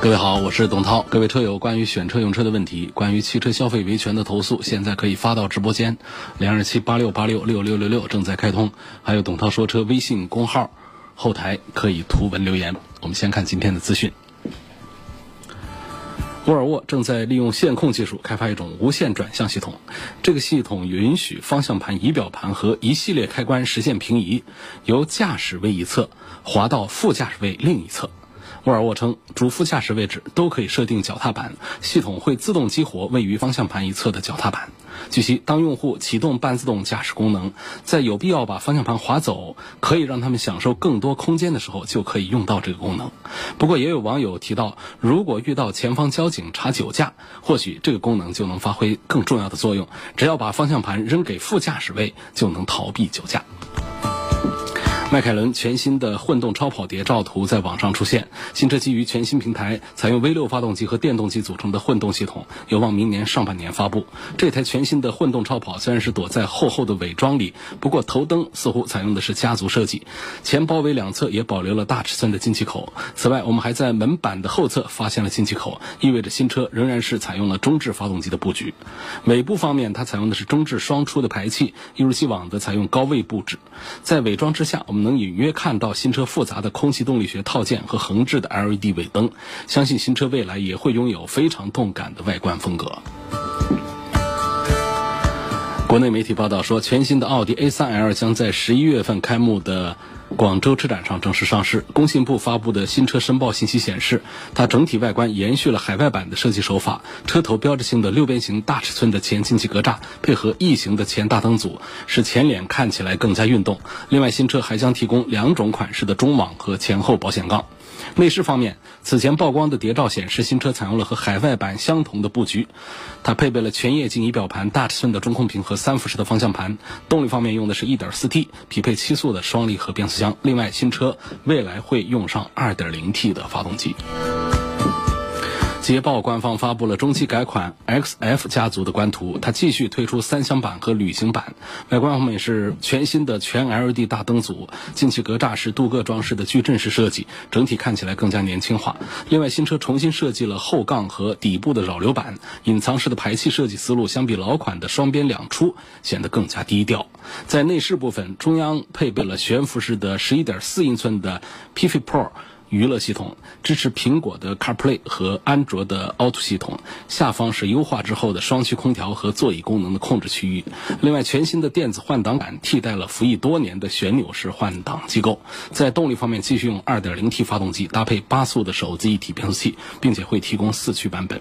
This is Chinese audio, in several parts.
各位好，我是董涛。各位车友，关于选车用车的问题，关于汽车消费维权的投诉，现在可以发到直播间，零二七八六八六六六六六正在开通，还有董涛说车微信公号后台可以图文留言。我们先看今天的资讯。沃尔沃正在利用线控技术开发一种无线转向系统，这个系统允许方向盘、仪表盘和一系列开关实现平移，由驾驶位一侧滑到副驾驶位另一侧。沃尔沃称，主副驾驶位置都可以设定脚踏板，系统会自动激活位于方向盘一侧的脚踏板。据悉，当用户启动半自动驾驶功能，在有必要把方向盘划走，可以让他们享受更多空间的时候，就可以用到这个功能。不过，也有网友提到，如果遇到前方交警查酒驾，或许这个功能就能发挥更重要的作用。只要把方向盘扔给副驾驶位，就能逃避酒驾。迈凯伦全新的混动超跑谍照图在网上出现，新车基于全新平台，采用 V6 发动机和电动机组成的混动系统，有望明年上半年发布。这台全新的混动超跑虽然是躲在厚厚的伪装里，不过头灯似乎采用的是家族设计，前包围两侧也保留了大尺寸的进气口。此外，我们还在门板的后侧发现了进气口，意味着新车仍然是采用了中置发动机的布局。尾部方面，它采用的是中置双出的排气，一如既往的采用高位布置。在伪装之下，我们。能隐约看到新车复杂的空气动力学套件和横置的 LED 尾灯，相信新车未来也会拥有非常动感的外观风格。国内媒体报道说，全新的奥迪 A3L 将在十一月份开幕的。广州车展上正式上市。工信部发布的新车申报信息显示，它整体外观延续了海外版的设计手法，车头标志性的六边形大尺寸的前进气格栅，配合异形的前大灯组，使前脸看起来更加运动。另外，新车还将提供两种款式的中网和前后保险杠。内饰方面，此前曝光的谍照显示，新车采用了和海外版相同的布局。它配备了全液晶仪表盘、大尺寸的中控屏和三辐式的方向盘。动力方面用的是一点四 T，匹配七速的双离合变速箱。另外，新车未来会用上二点零 T 的发动机。捷豹官方发布了中期改款 XF 家族的官图，它继续推出三厢版和旅行版。外观方面是全新的全 LED 大灯组，进气格栅是镀铬装饰的矩阵式设计，整体看起来更加年轻化。另外，新车重新设计了后杠和底部的扰流板，隐藏式的排气设计思路相比老款的双边两出显得更加低调。在内饰部分，中央配备了悬浮式的11.4英寸的 PV Pro。娱乐系统支持苹果的 CarPlay 和安卓的 Auto 系统，下方是优化之后的双区空调和座椅功能的控制区域。另外，全新的电子换挡杆替代了服役多年的旋钮式换挡机构。在动力方面，继续用 2.0T 发动机搭配八速的手自一体变速器，并且会提供四驱版本。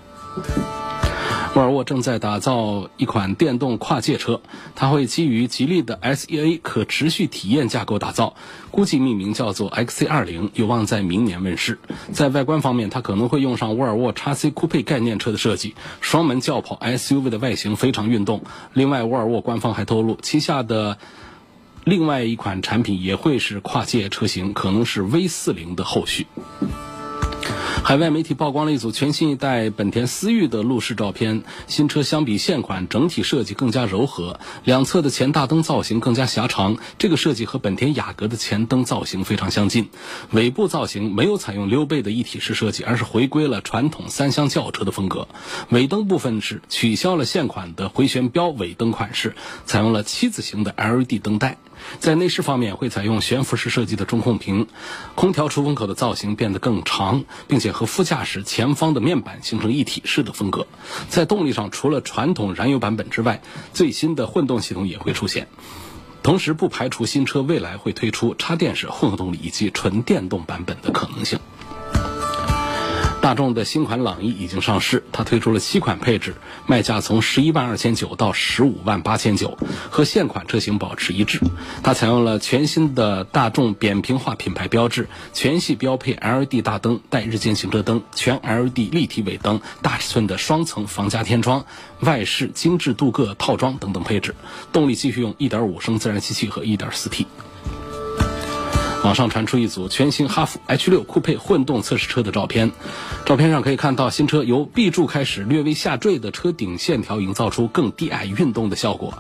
沃尔沃正在打造一款电动跨界车，它会基于吉利的 SEA 可持续体验架构打造，估计命名叫做 XC20，有望在明年问世。在外观方面，它可能会用上沃尔沃 x C 酷配概念车的设计，双门轿跑 SUV 的外形非常运动。另外，沃尔沃官方还透露，旗下的另外一款产品也会是跨界车型，可能是 V40 的后续。海外媒体曝光了一组全新一代本田思域的路试照片。新车相比现款，整体设计更加柔和，两侧的前大灯造型更加狭长。这个设计和本田雅阁的前灯造型非常相近。尾部造型没有采用溜背的一体式设计，而是回归了传统三厢轿车的风格。尾灯部分是取消了现款的回旋镖尾灯款式，采用了七字形的 LED 灯带。在内饰方面，会采用悬浮式设计的中控屏，空调出风口的造型变得更长，并且和副驾驶前方的面板形成一体式的风格。在动力上，除了传统燃油版本之外，最新的混动系统也会出现。同时，不排除新车未来会推出插电式混合动力以及纯电动版本的可能性。大众的新款朗逸已经上市，它推出了七款配置，卖价从十一万二千九到十五万八千九，和现款车型保持一致。它采用了全新的大众扁平化品牌标志，全系标配 LED 大灯、带日间行车灯、全 LED 立体尾灯、大尺寸的双层防夹天窗、外饰精致镀铬套装等等配置。动力继续用1.5升自然吸气和 1.4T。网上传出一组全新哈弗 H 六酷配混动测试车的照片，照片上可以看到新车由 B 柱开始略微下坠的车顶线条，营造出更低矮运动的效果。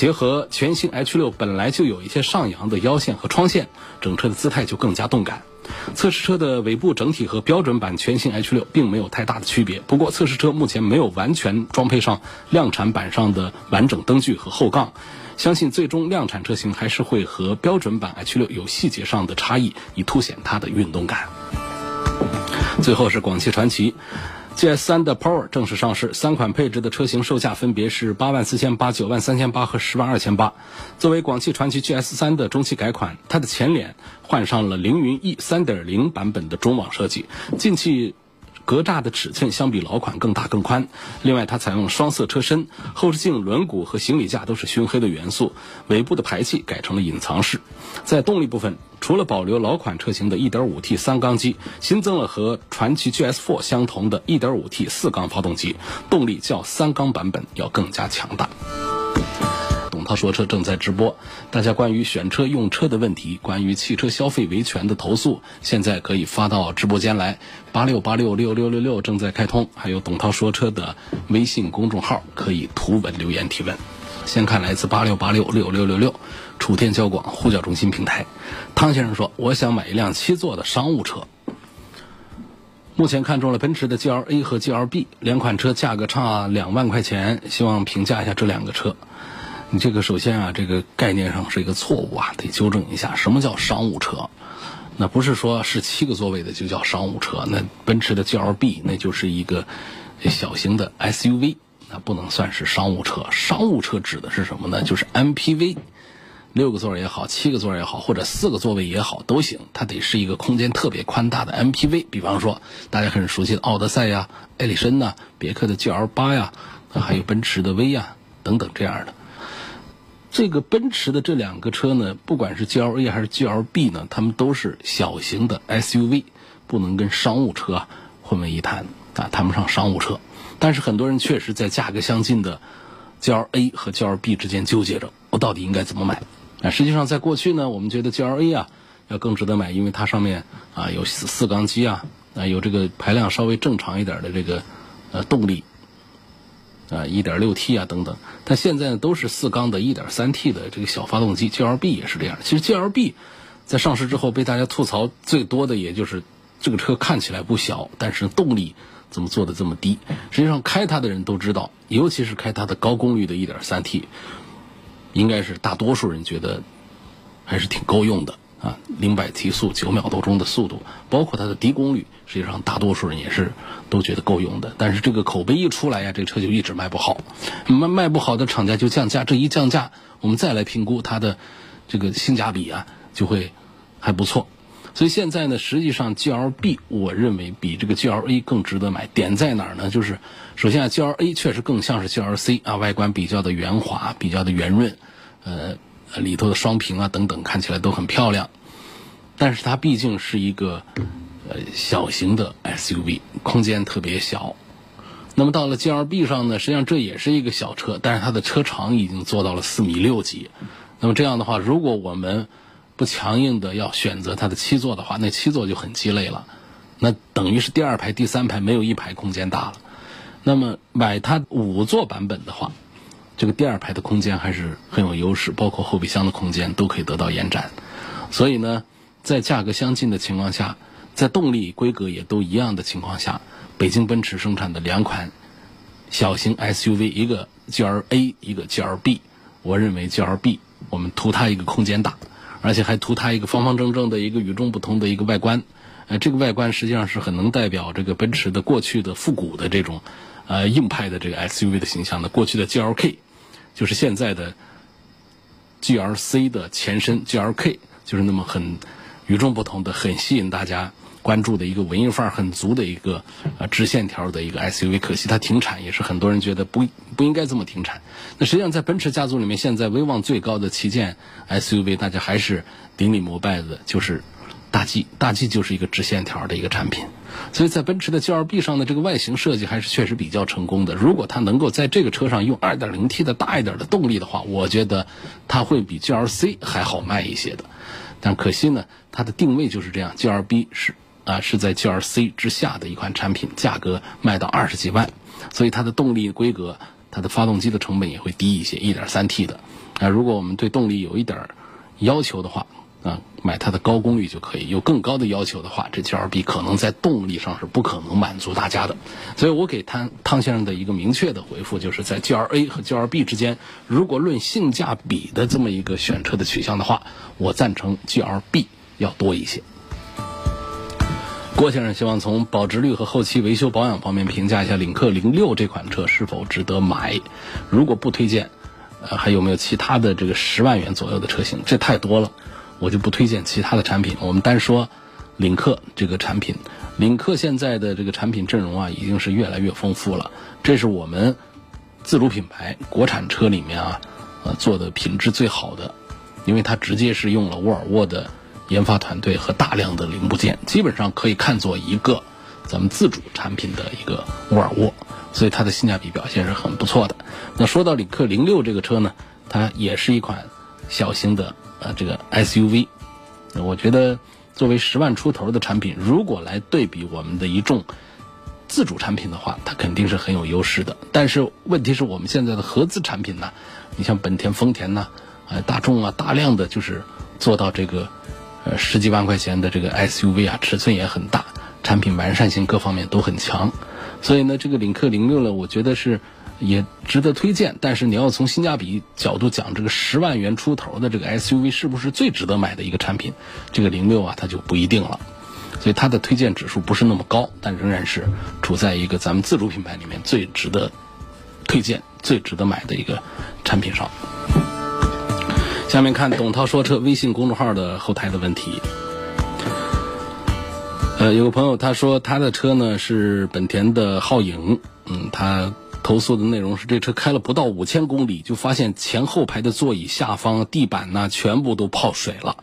结合全新 H 六本来就有一些上扬的腰线和窗线，整车的姿态就更加动感。测试车的尾部整体和标准版全新 H 六并没有太大的区别，不过测试车目前没有完全装配上量产版上的完整灯具和后杠。相信最终量产车型还是会和标准版 H6 有细节上的差异，以凸显它的运动感。最后是广汽传祺 GS 三的 Power 正式上市，三款配置的车型售价分别是八万四千八、九万三千八和十万二千八。作为广汽传祺 GS 三的中期改款，它的前脸换上了凌云 E 三点零版本的中网设计，进气。格栅的尺寸相比老款更大更宽，另外它采用双色车身，后视镜、轮毂和行李架都是熏黑的元素，尾部的排气改成了隐藏式。在动力部分，除了保留老款车型的 1.5T 三缸机，新增了和传祺 GS4 相同的 1.5T 四缸发动机，动力较三缸版本要更加强大。他说车正在直播，大家关于选车用车的问题，关于汽车消费维权的投诉，现在可以发到直播间来，八六八六六六六六正在开通，还有董涛说车的微信公众号可以图文留言提问。先看来自八六八六六六六六楚天交广呼叫中心平台，汤先生说，我想买一辆七座的商务车，目前看中了奔驰的 GLA 和 GLB 两款车，价格差两万块钱，希望评价一下这两个车。你这个首先啊，这个概念上是一个错误啊，得纠正一下。什么叫商务车？那不是说是七个座位的就叫商务车。那奔驰的 GLB 那就是一个小型的 SUV，那不能算是商务车。商务车指的是什么呢？就是 MPV，六个座也好，七个座也好，或者四个座位也好都行。它得是一个空间特别宽大的 MPV。比方说大家很熟悉的奥德赛呀、艾力绅呐、别克的 GL 八呀，还有奔驰的 V 呀等等这样的。这个奔驰的这两个车呢，不管是 GLA 还是 GLB 呢，它们都是小型的 SUV，不能跟商务车混为一谈啊，谈不上商务车。但是很多人确实在价格相近的 GLA 和 GLB 之间纠结着，我到底应该怎么买？啊，实际上在过去呢，我们觉得 GLA 啊要更值得买，因为它上面啊有四四缸机啊，啊有这个排量稍微正常一点的这个呃动力。啊，1.6T 啊等等，但现在呢都是四缸的 1.3T 的这个小发动机，GLB 也是这样。其实 GLB 在上市之后被大家吐槽最多的，也就是这个车看起来不小，但是动力怎么做的这么低？实际上开它的人都知道，尤其是开它的高功率的 1.3T，应该是大多数人觉得还是挺够用的。啊，零百提速九秒多钟的速度，包括它的低功率，实际上大多数人也是都觉得够用的。但是这个口碑一出来呀，这车就一直卖不好，卖卖不好的厂家就降价。这一降价，我们再来评估它的这个性价比啊，就会还不错。所以现在呢，实际上 GLB 我认为比这个 GLA 更值得买。点在哪儿呢？就是首先啊，GLA 确实更像是 GLC 啊，外观比较的圆滑，比较的圆润，呃。里头的双屏啊等等看起来都很漂亮，但是它毕竟是一个呃小型的 SUV，空间特别小。那么到了 GLB 上呢，实际上这也是一个小车，但是它的车长已经做到了四米六几。那么这样的话，如果我们不强硬的要选择它的七座的话，那七座就很鸡肋了。那等于是第二排、第三排没有一排空间大了。那么买它五座版本的话。这个第二排的空间还是很有优势，包括后备箱的空间都可以得到延展。所以呢，在价格相近的情况下，在动力规格也都一样的情况下，北京奔驰生产的两款小型 SUV，一个 GLA，一个 GLB，我认为 GLB 我们图它一个空间大，而且还图它一个方方正正的一个与众不同的一个外观。呃，这个外观实际上是很能代表这个奔驰的过去的复古的这种呃硬派的这个 SUV 的形象的。过去的 GLK。就是现在的 GLC 的前身 GLK，就是那么很与众不同的、很吸引大家关注的一个文艺范儿很足的一个呃直线条的一个 SUV，可惜它停产，也是很多人觉得不不应该这么停产。那实际上在奔驰家族里面，现在威望最高的旗舰 SUV，大家还是顶礼膜拜的，就是大 G，大 G 就是一个直线条的一个产品。所以在奔驰的 GLB 上的这个外形设计还是确实比较成功的。如果它能够在这个车上用 2.0T 的大一点的动力的话，我觉得它会比 GLC 还好卖一些的。但可惜呢，它的定位就是这样，G2B 是啊是在 G R C 之下的一款产品，价格卖到二十几万，所以它的动力规格、它的发动机的成本也会低一些，1.3T 的。啊，如果我们对动力有一点要求的话，啊，买它的高功率就可以。有更高的要求的话，这 G2B 可能在动力上是不可能满足大家的。所以我给汤汤先生的一个明确的回复，就是在 G2A 和 G2B 之间，如果论性价比的这么一个选车的取向的话，我赞成 G2B 要多一些。郭先生希望从保值率和后期维修保养方面评价一下领克零六这款车是否值得买。如果不推荐，呃，还有没有其他的这个十万元左右的车型？这太多了。我就不推荐其他的产品，我们单说领克这个产品。领克现在的这个产品阵容啊，已经是越来越丰富了。这是我们自主品牌国产车里面啊，呃做的品质最好的，因为它直接是用了沃尔沃的研发团队和大量的零部件，基本上可以看作一个咱们自主产品的一个沃尔沃，所以它的性价比表现是很不错的。那说到领克零六这个车呢，它也是一款小型的。啊，这个 SUV，我觉得作为十万出头的产品，如果来对比我们的一众自主产品的话，它肯定是很有优势的。但是问题是我们现在的合资产品呢，你像本田、丰田呐，呃，大众啊，大量的就是做到这个呃十几万块钱的这个 SUV 啊，尺寸也很大，产品完善性各方面都很强。所以呢，这个领克零六呢，我觉得是。也值得推荐，但是你要从性价比角度讲，这个十万元出头的这个 SUV 是不是最值得买的一个产品？这个零六啊，它就不一定了。所以它的推荐指数不是那么高，但仍然是处在一个咱们自主品牌里面最值得推荐、最值得买的一个产品上。下面看董涛说车微信公众号的后台的问题。呃，有个朋友他说他的车呢是本田的皓影，嗯，他。投诉的内容是，这车开了不到五千公里，就发现前后排的座椅下方、地板呢全部都泡水了。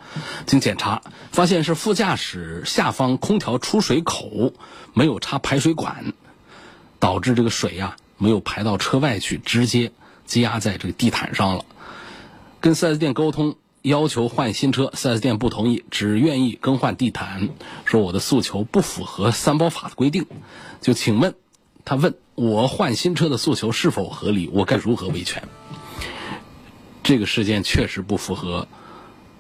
经检查，发现是副驾驶下方空调出水口没有插排水管，导致这个水呀没有排到车外去，直接积压在这个地毯上了。跟 4S 店沟通，要求换新车，4S 店不同意，只愿意更换地毯，说我的诉求不符合三包法的规定。就请问，他问。我换新车的诉求是否合理？我该如何维权？这个事件确实不符合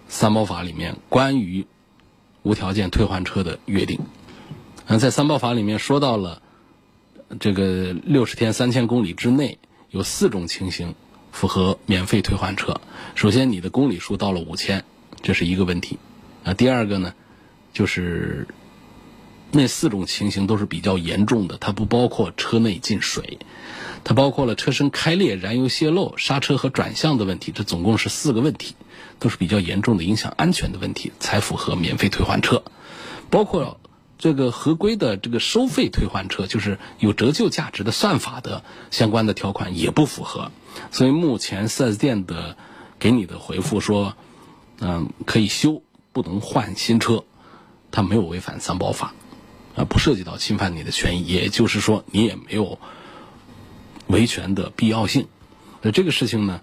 三包法里面关于无条件退换车的约定。嗯，在三包法里面说到了这个六十天三千公里之内有四种情形符合免费退换车。首先，你的公里数到了五千，这是一个问题。啊，第二个呢，就是。那四种情形都是比较严重的，它不包括车内进水，它包括了车身开裂、燃油泄漏、刹车和转向的问题，这总共是四个问题，都是比较严重的影响安全的问题，才符合免费退换车。包括这个合规的这个收费退换车，就是有折旧价值的算法的相关的条款也不符合。所以目前 4S 店的给你的回复说，嗯，可以修，不能换新车，它没有违反三包法。啊，不涉及到侵犯你的权益，也就是说，你也没有维权的必要性。那这个事情呢，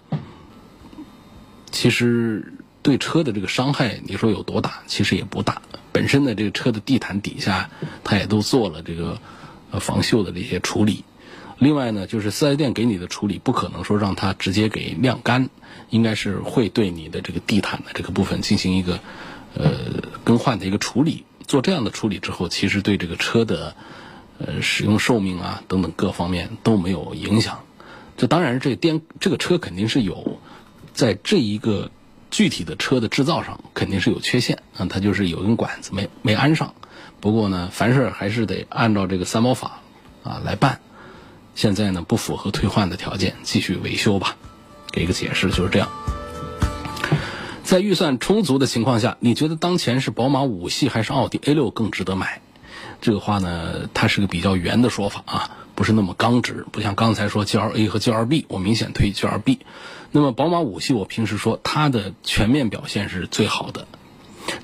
其实对车的这个伤害，你说有多大？其实也不大。本身呢，这个车的地毯底下，它也都做了这个呃防锈的这些处理。另外呢，就是四 S 店给你的处理，不可能说让它直接给晾干，应该是会对你的这个地毯的这个部分进行一个呃更换的一个处理。做这样的处理之后，其实对这个车的呃使用寿命啊等等各方面都没有影响。这当然，这电这个车肯定是有在这一个具体的车的制造上肯定是有缺陷啊，它就是有根管子没没安上。不过呢，凡事还是得按照这个三包法啊来办。现在呢不符合退换的条件，继续维修吧。给一个解释就是这样。在预算充足的情况下，你觉得当前是宝马五系还是奥迪 A 六更值得买？这个话呢，它是个比较圆的说法啊，不是那么刚直，不像刚才说 G L A 和 G L B，我明显推 G L B。那么宝马五系，我平时说它的全面表现是最好的，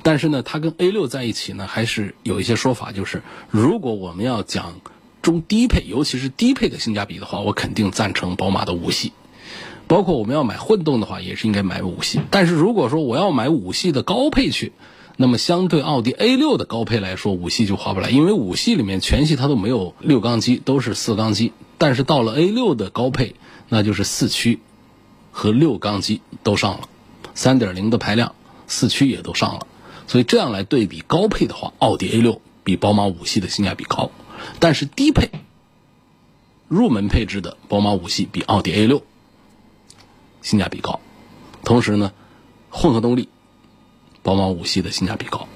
但是呢，它跟 A 六在一起呢，还是有一些说法，就是如果我们要讲中低配，尤其是低配的性价比的话，我肯定赞成宝马的五系。包括我们要买混动的话，也是应该买五系。但是如果说我要买五系的高配去，那么相对奥迪 A 六的高配来说，五系就划不来，因为五系里面全系它都没有六缸机，都是四缸机。但是到了 A 六的高配，那就是四驱和六缸机都上了，三点零的排量，四驱也都上了。所以这样来对比高配的话，奥迪 A 六比宝马五系的性价比高。但是低配入门配置的宝马五系比奥迪 A 六。性价比高，同时呢，混合动力，宝马五系的性价比高。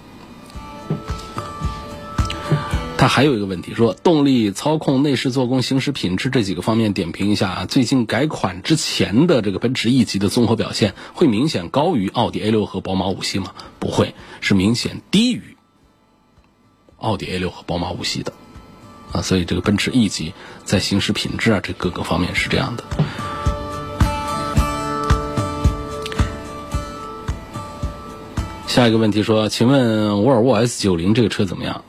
它还有一个问题，说动力、操控、内饰、做工、行驶品质这几个方面点评一下啊。最近改款之前的这个奔驰 E 级的综合表现会明显高于奥迪 A 六和宝马五系吗？不会，是明显低于奥迪 A 六和宝马五系的啊。所以这个奔驰 E 级在行驶品质啊这各个方面是这样的。下一个问题说，请问沃尔沃 S 九零这个车怎么样？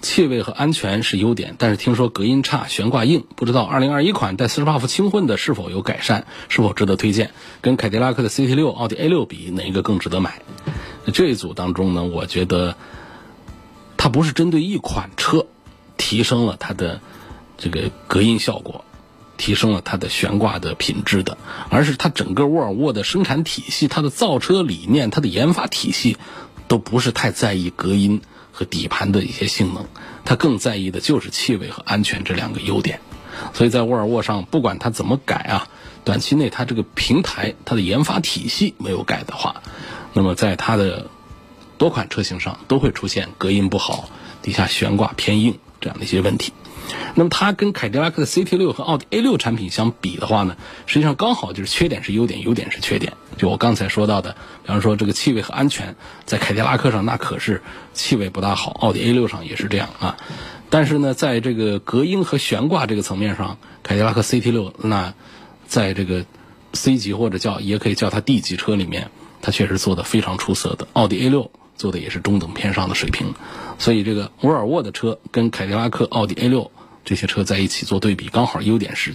气味和安全是优点，但是听说隔音差、悬挂硬，不知道二零二一款带四十八伏轻混的是否有改善，是否值得推荐？跟凯迪拉克的 CT 六、奥迪 A 六比，哪一个更值得买？这一组当中呢，我觉得它不是针对一款车提升了它的这个隔音效果。提升了它的悬挂的品质的，而是它整个沃尔沃的生产体系、它的造车理念、它的研发体系，都不是太在意隔音和底盘的一些性能，它更在意的就是气味和安全这两个优点。所以在沃尔沃上，不管它怎么改啊，短期内它这个平台、它的研发体系没有改的话，那么在它的多款车型上都会出现隔音不好、底下悬挂偏硬这样的一些问题。那么它跟凯迪拉克的 CT 六和奥迪 A 六产品相比的话呢，实际上刚好就是缺点是优点，优点是缺点。就我刚才说到的，比方说这个气味和安全，在凯迪拉克上那可是气味不大好，奥迪 A 六上也是这样啊。但是呢，在这个隔音和悬挂这个层面上，凯迪拉克 CT 六那在这个 C 级或者叫也可以叫它 D 级车里面，它确实做的非常出色的。奥迪 A 六做的也是中等偏上的水平，所以这个沃尔沃的车跟凯迪拉克、奥迪 A 六。这些车在一起做对比，刚好优点是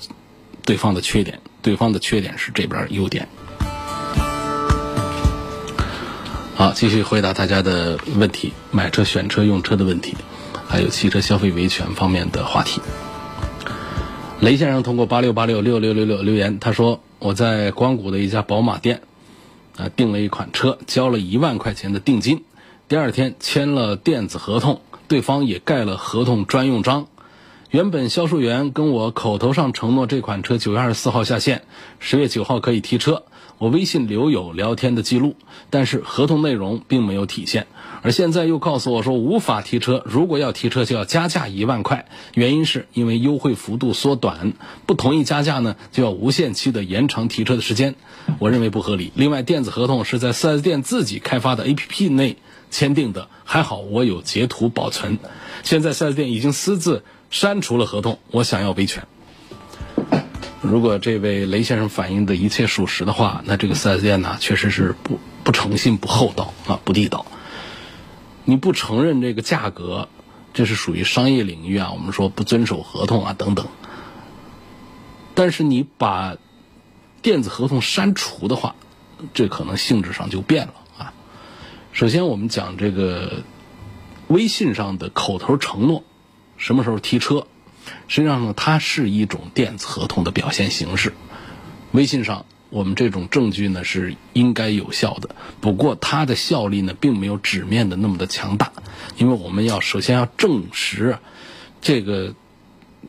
对方的缺点，对方的缺点是这边优点。好，继续回答大家的问题，买车、选车、用车的问题，还有汽车消费维权方面的话题。雷先生通过八六八六六六六六留言，他说我在光谷的一家宝马店啊订了一款车，交了一万块钱的定金，第二天签了电子合同，对方也盖了合同专用章。原本销售员跟我口头上承诺这款车九月二十四号下线，十月九号可以提车，我微信留有聊天的记录，但是合同内容并没有体现。而现在又告诉我说无法提车，如果要提车就要加价一万块，原因是因为优惠幅度缩短，不同意加价呢就要无限期的延长提车的时间，我认为不合理。另外，电子合同是在 4S 店自己开发的 APP 内签订的，还好我有截图保存。现在 4S 店已经私自。删除了合同，我想要维权。如果这位雷先生反映的一切属实的话，那这个四 S 店呢，确实是不不诚信、不厚道啊，不地道。你不承认这个价格，这是属于商业领域啊，我们说不遵守合同啊等等。但是你把电子合同删除的话，这可能性质上就变了啊。首先，我们讲这个微信上的口头承诺。什么时候提车？实际上呢，它是一种电子合同的表现形式。微信上我们这种证据呢是应该有效的，不过它的效力呢并没有纸面的那么的强大，因为我们要首先要证实这个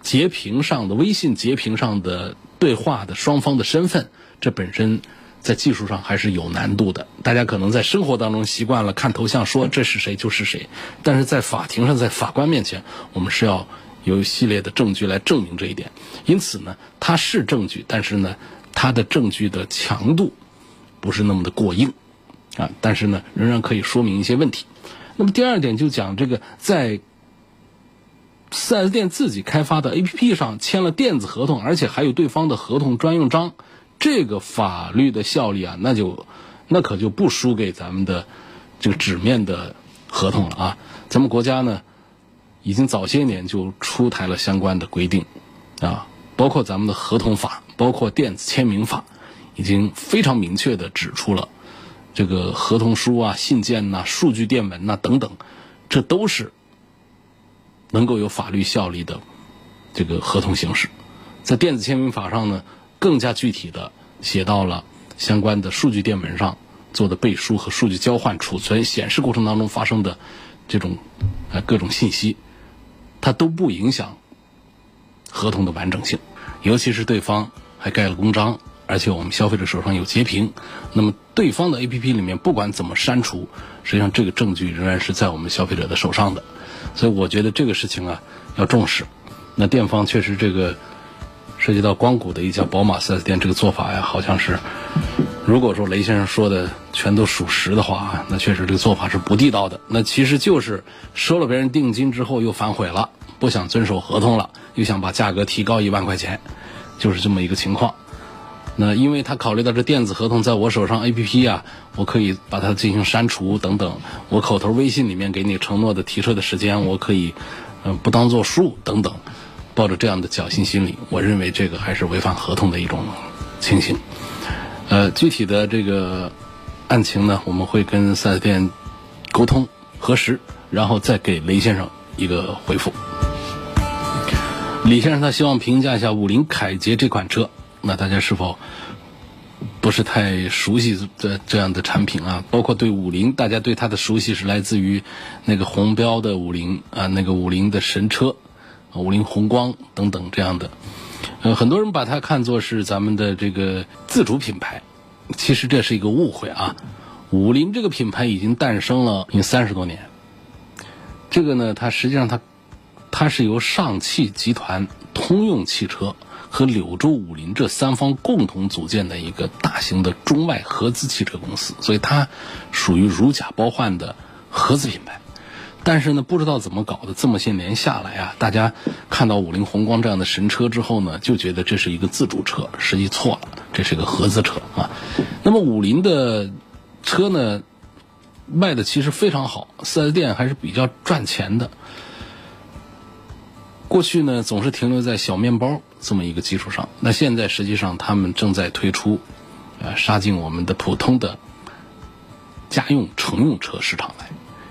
截屏上的微信截屏上的对话的双方的身份，这本身。在技术上还是有难度的，大家可能在生活当中习惯了看头像说这是谁就是谁，但是在法庭上，在法官面前，我们是要有一系列的证据来证明这一点。因此呢，它是证据，但是呢，它的证据的强度不是那么的过硬啊，但是呢，仍然可以说明一些问题。那么第二点就讲这个在 4S 店自己开发的 APP 上签了电子合同，而且还有对方的合同专用章，这个法律的效力啊，那就那可就不输给咱们的这个纸面的合同了啊。咱们国家呢，已经早些年就出台了相关的规定啊，包括咱们的合同法，包括电子签名法，已经非常明确的指出了这个合同书啊、信件呐、数据电文呐等等，这都是。能够有法律效力的这个合同形式，在电子签名法上呢，更加具体的写到了相关的数据电文上做的背书和数据交换、储存、显示过程当中发生的这种呃各种信息，它都不影响合同的完整性。尤其是对方还盖了公章，而且我们消费者手上有截屏，那么对方的 APP 里面不管怎么删除，实际上这个证据仍然是在我们消费者的手上的。所以我觉得这个事情啊要重视。那店方确实这个涉及到光谷的一家宝马 4S 店这个做法呀，好像是如果说雷先生说的全都属实的话，那确实这个做法是不地道的。那其实就是收了别人定金之后又反悔了，不想遵守合同了，又想把价格提高一万块钱，就是这么一个情况。那因为他考虑到这电子合同在我手上 A P P 啊，我可以把它进行删除等等。我口头微信里面给你承诺的提车的时间，我可以，嗯，不当做数等等。抱着这样的侥幸心理，我认为这个还是违反合同的一种情形。呃，具体的这个案情呢，我们会跟四 S 店沟通核实，然后再给雷先生一个回复。李先生他希望评价一下五菱凯捷这款车。那大家是否不是太熟悉这这样的产品啊？包括对五菱，大家对它的熟悉是来自于那个红标的五菱啊，那个五菱的神车，五菱宏光等等这样的。呃，很多人把它看作是咱们的这个自主品牌，其实这是一个误会啊。五菱这个品牌已经诞生了有三十多年，这个呢，它实际上它它是由上汽集团、通用汽车。和柳州五菱这三方共同组建的一个大型的中外合资汽车公司，所以它属于如假包换的合资品牌。但是呢，不知道怎么搞的，这么些年下来啊，大家看到五菱宏光这样的神车之后呢，就觉得这是一个自主车，实际错了，这是个合资车啊。那么五菱的车呢，卖的其实非常好，四 S 店还是比较赚钱的。过去呢，总是停留在小面包这么一个基础上。那现在实际上，他们正在推出，呃，杀进我们的普通的家用乘用车市场来。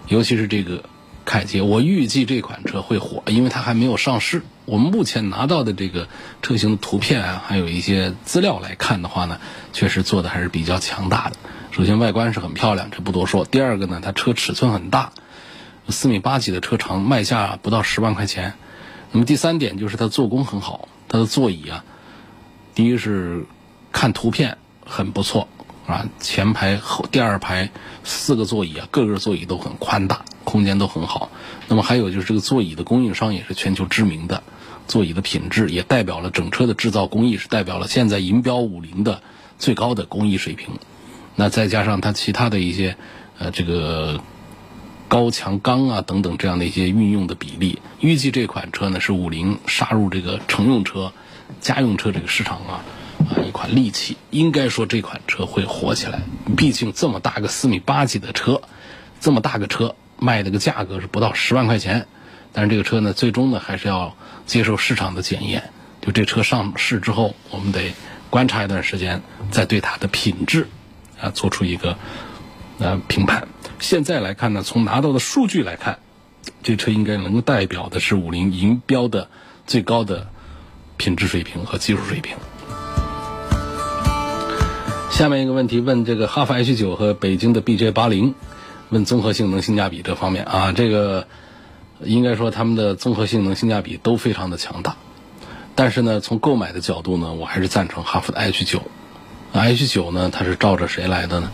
尤其是这个凯捷，我预计这款车会火，因为它还没有上市。我们目前拿到的这个车型的图片啊，还有一些资料来看的话呢，确实做的还是比较强大的。首先外观是很漂亮，这不多说。第二个呢，它车尺寸很大，四米八几的车长，卖价不到十万块钱。那么第三点就是它做工很好，它的座椅啊，第一是看图片很不错啊，前排后第二排四个座椅啊，各个座椅都很宽大，空间都很好。那么还有就是这个座椅的供应商也是全球知名的，座椅的品质也代表了整车的制造工艺，是代表了现在银标五菱的最高的工艺水平。那再加上它其他的一些呃这个。高强钢啊等等这样的一些运用的比例，预计这款车呢是五菱杀入这个乘用车、家用车这个市场啊啊一款利器。应该说这款车会火起来，毕竟这么大个四米八几的车，这么大个车卖的个价格是不到十万块钱。但是这个车呢，最终呢还是要接受市场的检验。就这车上市之后，我们得观察一段时间，再对它的品质啊做出一个呃评判。现在来看呢，从拿到的数据来看，这车应该能够代表的是五菱银标的最高的品质水平和技术水平。下面一个问题问这个哈弗 H 九和北京的 BJ 八零，问综合性能性价比这方面啊，这个应该说他们的综合性能性价比都非常的强大，但是呢，从购买的角度呢，我还是赞成哈弗的 H 九。H 九呢，它是照着谁来的呢？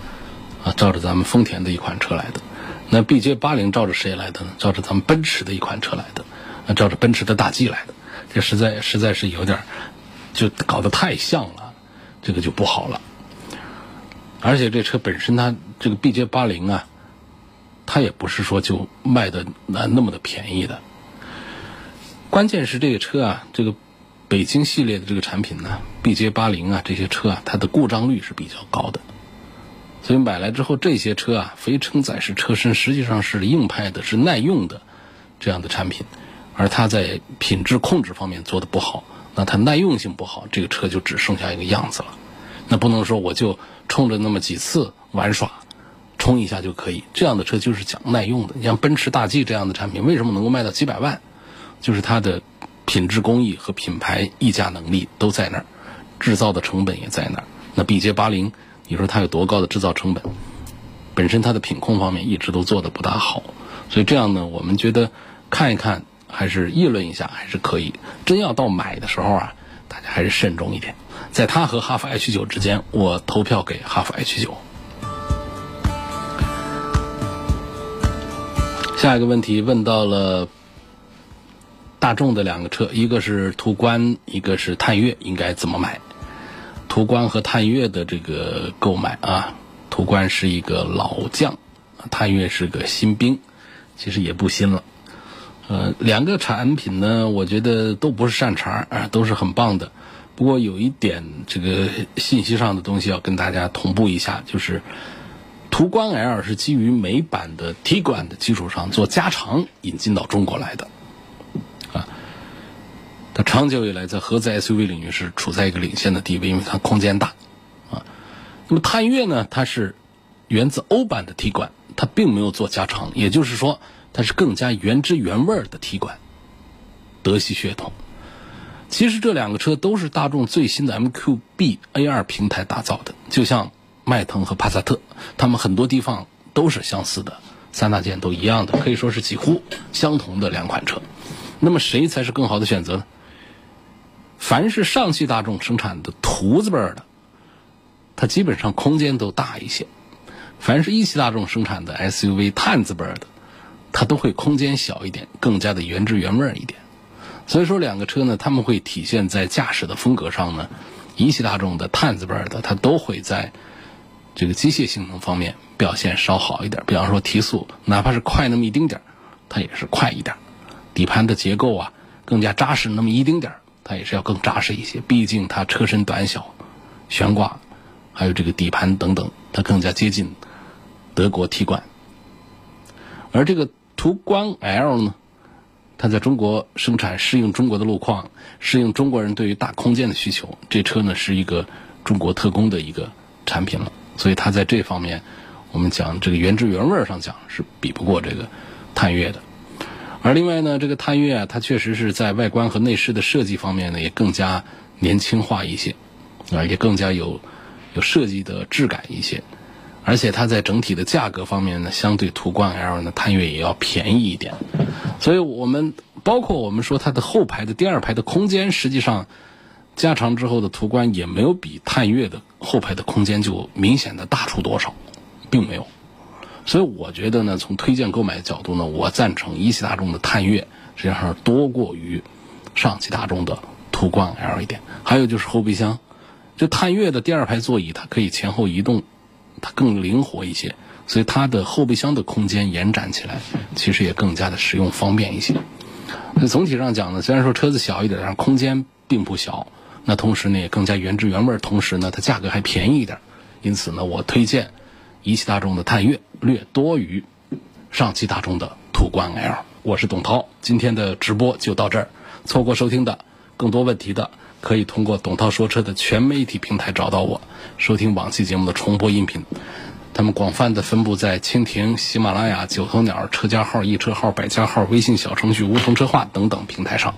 啊，照着咱们丰田的一款车来的，那 BJ 八零照着谁来的呢？照着咱们奔驰的一款车来的，那照着奔驰的大 G 来的，这实在实在是有点，就搞得太像了，这个就不好了。而且这车本身它这个 BJ 八零啊，它也不是说就卖的那那么的便宜的。关键是这个车啊，这个北京系列的这个产品呢，BJ 八零啊这些车啊，它的故障率是比较高的。所以买来之后，这些车啊，非承载式车身实际上是硬派的、是耐用的这样的产品，而它在品质控制方面做的不好，那它耐用性不好，这个车就只剩下一个样子了。那不能说我就冲着那么几次玩耍，冲一下就可以。这样的车就是讲耐用的。你像奔驰大 G 这样的产品，为什么能够卖到几百万？就是它的品质工艺和品牌溢价能力都在那儿，制造的成本也在那儿。那 BJ 八零。你说它有多高的制造成本？本身它的品控方面一直都做的不大好，所以这样呢，我们觉得看一看还是议论一下还是可以。真要到买的时候啊，大家还是慎重一点。在它和哈弗 H 九之间，我投票给哈弗 H 九。下一个问题问到了大众的两个车，一个是途观，一个是探岳，应该怎么买？途观和探岳的这个购买啊，途观是一个老将，探岳是个新兵，其实也不新了。呃，两个产品呢，我觉得都不是善茬啊，都是很棒的。不过有一点这个信息上的东西要跟大家同步一下，就是途观 L 是基于美版的 T 冠的基础上做加长引进到中国来的。啊它长久以来在合资 SUV 领域是处在一个领先的地位，因为它空间大，啊，那么探岳呢，它是源自欧版的 T 冠，它并没有做加长，也就是说它是更加原汁原味的 T 冠，德系血统。其实这两个车都是大众最新的 MQB A2 平台打造的，就像迈腾和帕萨特，它们很多地方都是相似的，三大件都一样的，可以说是几乎相同的两款车。那么谁才是更好的选择呢？凡是上汽大众生产的途字辈的，它基本上空间都大一些；凡是一汽大众生产的 SUV 探字辈的，它都会空间小一点，更加的原汁原味一点。所以说，两个车呢，他们会体现在驾驶的风格上呢，一汽大众的探字辈的，它都会在这个机械性能方面表现稍好一点。比方说提速，哪怕是快那么一丁点儿，它也是快一点。底盘的结构啊，更加扎实那么一丁点儿。它也是要更扎实一些，毕竟它车身短小，悬挂，还有这个底盘等等，它更加接近德国 T 冠。而这个途观 L 呢，它在中国生产，适应中国的路况，适应中国人对于大空间的需求。这车呢是一个中国特供的一个产品了，所以它在这方面，我们讲这个原汁原味上讲是比不过这个探岳的。而另外呢，这个探岳啊，它确实是在外观和内饰的设计方面呢，也更加年轻化一些，啊，也更加有有设计的质感一些。而且它在整体的价格方面呢，相对途观 L 呢，探岳也要便宜一点。所以我们包括我们说它的后排的第二排的空间，实际上加长之后的途观也没有比探岳的后排的空间就明显的大出多少，并没有。所以我觉得呢，从推荐购买的角度呢，我赞成一汽大众的探岳实际上是多过于上汽大众的途观 L 一点。还有就是后备箱，这探岳的第二排座椅它可以前后移动，它更灵活一些，所以它的后备箱的空间延展起来，其实也更加的实用方便一些。那总体上讲呢，虽然说车子小一点，但空间并不小，那同时呢也更加原汁原味，同时呢它价格还便宜一点，因此呢我推荐。一汽大众的探岳略多于上汽大众的途观 L。我是董涛，今天的直播就到这儿。错过收听的，更多问题的，可以通过董涛说车的全媒体平台找到我，收听往期节目的重播音频。他们广泛的分布在蜻蜓、喜马拉雅、九头鸟、车家号、易车号、百家号、微信小程序梧桐车话等等平台上。